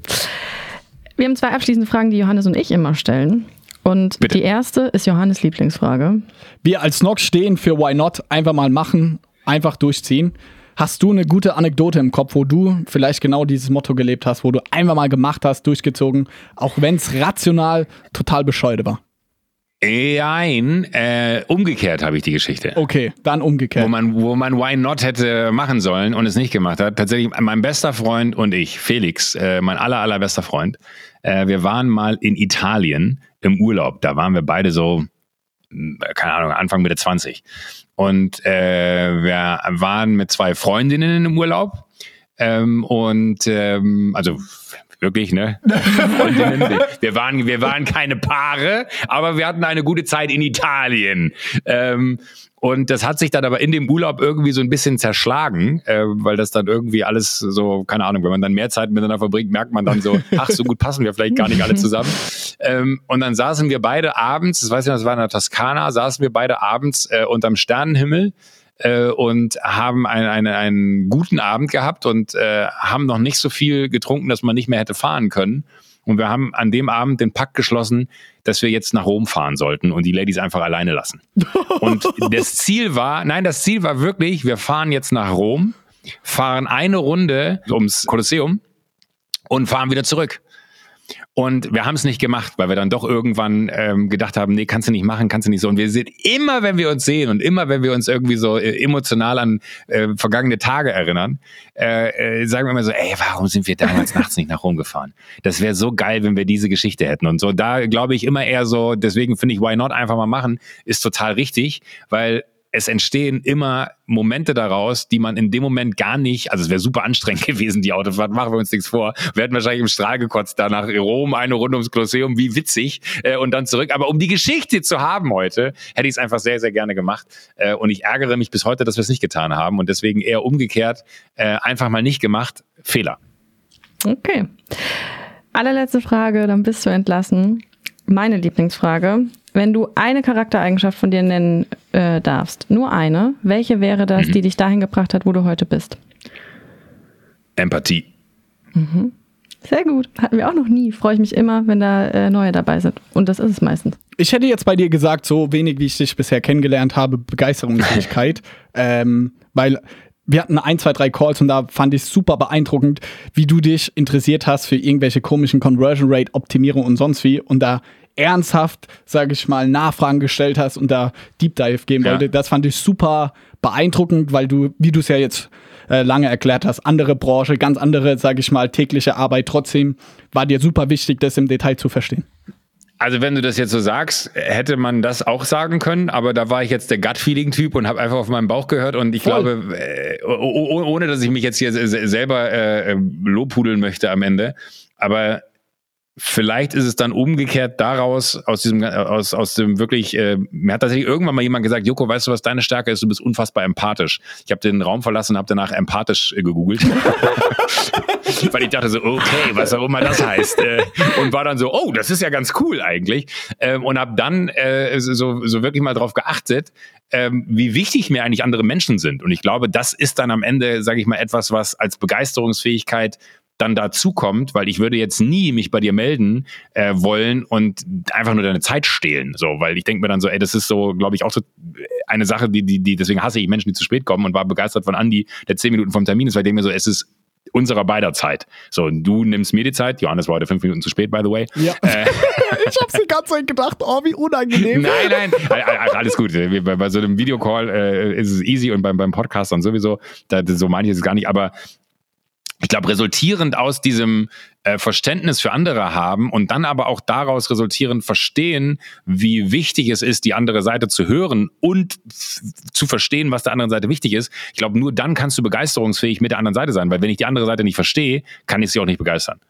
Speaker 2: Wir haben zwei abschließende Fragen, die Johannes und ich immer stellen. Und Bitte. die erste ist Johannes Lieblingsfrage.
Speaker 3: Wir als Nox stehen für Why Not. Einfach mal machen, einfach durchziehen. Hast du eine gute Anekdote im Kopf, wo du vielleicht genau dieses Motto gelebt hast, wo du einfach mal gemacht hast, durchgezogen, auch wenn es rational total bescheuert war?
Speaker 1: Nein, äh, umgekehrt habe ich die Geschichte.
Speaker 3: Okay, dann umgekehrt.
Speaker 1: Wo man, wo man Why Not hätte machen sollen und es nicht gemacht hat. Tatsächlich, mein bester Freund und ich, Felix, äh, mein aller, allerbester Freund, äh, wir waren mal in Italien im Urlaub. Da waren wir beide so, hm, keine Ahnung, Anfang Mitte 20. Und äh, wir waren mit zwei Freundinnen im Urlaub. Ähm, und ähm, also wirklich, ne? Wir, wir, waren, wir waren keine Paare, aber wir hatten eine gute Zeit in Italien. Ähm, und das hat sich dann aber in dem Urlaub irgendwie so ein bisschen zerschlagen, äh, weil das dann irgendwie alles so, keine Ahnung, wenn man dann mehr Zeit miteinander verbringt, merkt man dann so, ach, so gut passen wir vielleicht gar nicht alle zusammen. Ähm, und dann saßen wir beide abends, das weiß ich noch, das war in der Toskana, saßen wir beide abends äh, unterm Sternenhimmel äh, und haben ein, eine, einen guten Abend gehabt und äh, haben noch nicht so viel getrunken, dass man nicht mehr hätte fahren können. Und wir haben an dem Abend den Pakt geschlossen, dass wir jetzt nach Rom fahren sollten und die Ladies einfach alleine lassen. Und das Ziel war, nein, das Ziel war wirklich, wir fahren jetzt nach Rom, fahren eine Runde ums Kolosseum und fahren wieder zurück. Und wir haben es nicht gemacht, weil wir dann doch irgendwann ähm, gedacht haben, nee, kannst du nicht machen, kannst du nicht so. Und wir sind immer, wenn wir uns sehen und immer, wenn wir uns irgendwie so äh, emotional an äh, vergangene Tage erinnern, äh, äh, sagen wir immer so, ey, warum sind wir damals nachts nicht nach Rom gefahren? Das wäre so geil, wenn wir diese Geschichte hätten. Und so, da glaube ich immer eher so, deswegen finde ich Why Not einfach mal machen, ist total richtig, weil es entstehen immer Momente daraus, die man in dem Moment gar nicht, also es wäre super anstrengend gewesen, die Autofahrt, machen wir uns nichts vor. Wir hätten wahrscheinlich im Strahl gekotzt, da nach Rom, eine Runde ums Kolosseum, wie witzig, äh, und dann zurück. Aber um die Geschichte zu haben heute, hätte ich es einfach sehr, sehr gerne gemacht. Äh, und ich ärgere mich bis heute, dass wir es nicht getan haben. Und deswegen eher umgekehrt, äh, einfach mal nicht gemacht. Fehler.
Speaker 2: Okay. Allerletzte Frage, dann bist du entlassen. Meine Lieblingsfrage. Wenn du eine Charaktereigenschaft von dir nennen äh, darfst, nur eine, welche wäre das, mhm. die dich dahin gebracht hat, wo du heute bist?
Speaker 1: Empathie.
Speaker 2: Mhm. Sehr gut. Hatten wir auch noch nie. Freue ich mich immer, wenn da äh, neue dabei sind. Und das ist es meistens.
Speaker 3: Ich hätte jetzt bei dir gesagt, so wenig wie ich dich bisher kennengelernt habe, Begeisterungsfähigkeit. ähm, weil wir hatten ein, zwei, drei Calls und da fand ich super beeindruckend, wie du dich interessiert hast für irgendwelche komischen Conversion Rate Optimierung und sonst wie und da ernsthaft, sage ich mal, Nachfragen gestellt hast und da Deep Dive geben ja. wollte. Das fand ich super beeindruckend, weil du, wie du es ja jetzt äh, lange erklärt hast, andere Branche, ganz andere, sage ich mal, tägliche Arbeit. Trotzdem war dir super wichtig, das im Detail zu verstehen.
Speaker 1: Also wenn du das jetzt so sagst, hätte man das auch sagen können, aber da war ich jetzt der Gut-Feeling-Typ und habe einfach auf meinen Bauch gehört und ich Voll. glaube, äh, ohne dass ich mich jetzt hier selber äh, lobhudeln möchte am Ende, aber Vielleicht ist es dann umgekehrt daraus, aus diesem, aus, aus dem wirklich, äh, mir hat tatsächlich irgendwann mal jemand gesagt, Joko, weißt du, was deine Stärke ist? Du bist unfassbar empathisch. Ich habe den Raum verlassen und habe danach empathisch äh, gegoogelt. Weil ich dachte so, okay, was auch immer das heißt. Äh, und war dann so, oh, das ist ja ganz cool eigentlich. Ähm, und habe dann äh, so, so wirklich mal drauf geachtet, ähm, wie wichtig mir eigentlich andere Menschen sind. Und ich glaube, das ist dann am Ende, sage ich mal, etwas, was als Begeisterungsfähigkeit dann dazu kommt, weil ich würde jetzt nie mich bei dir melden äh, wollen und einfach nur deine Zeit stehlen, so, weil ich denke mir dann so, ey, das ist so, glaube ich, auch so eine Sache, die, die, die, deswegen hasse ich Menschen, die zu spät kommen und war begeistert von Andy, der zehn Minuten vom Termin ist, weil ich denke mir so, es ist unserer beider Zeit. So, du nimmst mir die Zeit. Johannes war heute fünf Minuten zu spät, by the way.
Speaker 3: Ja. Äh, ich hab's die ganze Zeit gedacht, oh, wie unangenehm.
Speaker 1: Nein, nein, alles gut. Bei, bei so einem Videocall äh, ist es easy und beim, beim Podcast dann sowieso. Da, so meine ich es gar nicht. Aber ich glaube, resultierend aus diesem äh, Verständnis für andere haben und dann aber auch daraus resultierend verstehen, wie wichtig es ist, die andere Seite zu hören und zu verstehen, was der anderen Seite wichtig ist. Ich glaube, nur dann kannst du begeisterungsfähig mit der anderen Seite sein, weil wenn ich die andere Seite nicht verstehe, kann ich sie auch nicht begeistern.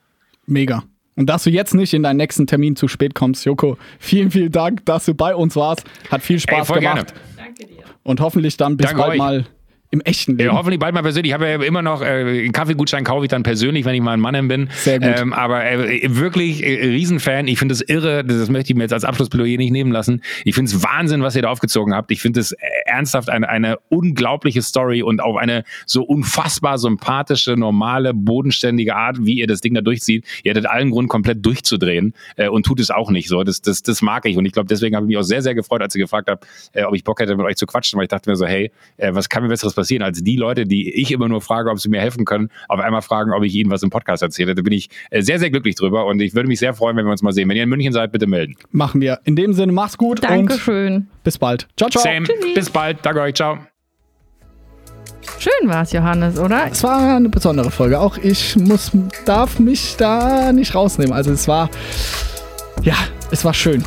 Speaker 3: Mega. Und dass du jetzt nicht in deinen nächsten Termin zu spät kommst, Joko, vielen, vielen Dank, dass du bei uns warst. Hat viel Spaß Ey, gemacht. Gerne. Danke dir. Und hoffentlich dann bis Danke bald euch. mal im echten Leben.
Speaker 1: Ja, hoffentlich bald mal persönlich. Ich habe ja immer noch äh, einen Kaffeegutschein kaufe ich dann persönlich, wenn ich mal ein Mann bin.
Speaker 3: Sehr gut.
Speaker 1: Ähm, aber äh, wirklich äh, Riesenfan. Ich finde es irre. Das möchte ich mir jetzt als Abschlussplädoyer nicht nehmen lassen. Ich finde es Wahnsinn, was ihr da aufgezogen habt. Ich finde es äh, ernsthaft eine, eine unglaubliche Story und auch eine so unfassbar sympathische, normale, bodenständige Art, wie ihr das Ding da durchzieht. Ihr hättet allen Grund, komplett durchzudrehen äh, und tut es auch nicht so. Das, das, das mag ich. Und ich glaube, deswegen habe ich mich auch sehr, sehr gefreut, als ihr gefragt habt, äh, ob ich Bock hätte, mit euch zu quatschen. Weil ich dachte mir so, hey, äh, was kann mir Besseres passieren, als die Leute, die ich immer nur frage, ob sie mir helfen können, auf einmal fragen, ob ich ihnen was im Podcast erzähle. Da bin ich äh, sehr, sehr glücklich drüber und ich würde mich sehr freuen, wenn wir uns mal sehen. Wenn ihr in München seid, bitte melden.
Speaker 3: Machen wir. In dem Sinne, mach's gut und
Speaker 2: Dankeschön.
Speaker 3: bis bald. Ciao, ciao.
Speaker 1: Sam, bis bald. Danke euch. Ciao.
Speaker 2: Schön war es, Johannes, oder?
Speaker 3: Es war eine besondere Folge. Auch ich muss, darf mich da nicht rausnehmen. Also es war, ja, es war schön.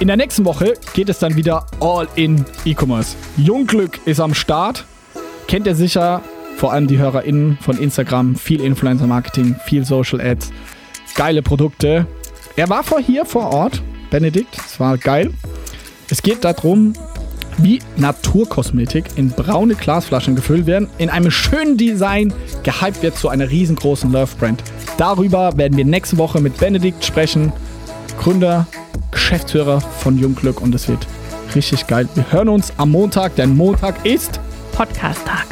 Speaker 3: In der nächsten Woche geht es dann wieder all in E-Commerce. Jungglück ist am Start. Kennt ihr sicher, vor allem die HörerInnen von Instagram. Viel Influencer-Marketing, viel Social Ads, geile Produkte. Er war vor hier vor Ort, Benedikt. Es war geil. Es geht darum, wie Naturkosmetik in braune Glasflaschen gefüllt werden, in einem schönen Design gehypt wird zu einer riesengroßen Love-Brand. Darüber werden wir nächste Woche mit Benedikt sprechen, Gründer, Geschäftsführer von Jungglück und es wird richtig geil. Wir hören uns am Montag, denn Montag ist
Speaker 2: Podcast-Tag.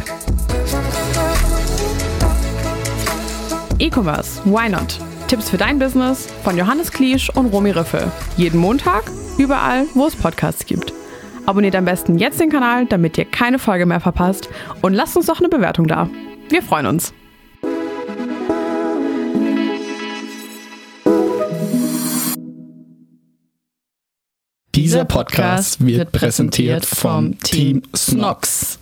Speaker 2: E-Commerce, why not? Tipps für dein Business von Johannes Kliesch und Romy Riffel. Jeden Montag, überall, wo es Podcasts gibt. Abonniert am besten jetzt den Kanal, damit ihr keine Folge mehr verpasst und lasst uns doch eine Bewertung da. Wir freuen uns.
Speaker 3: Dieser Podcast wird präsentiert vom Team Snox.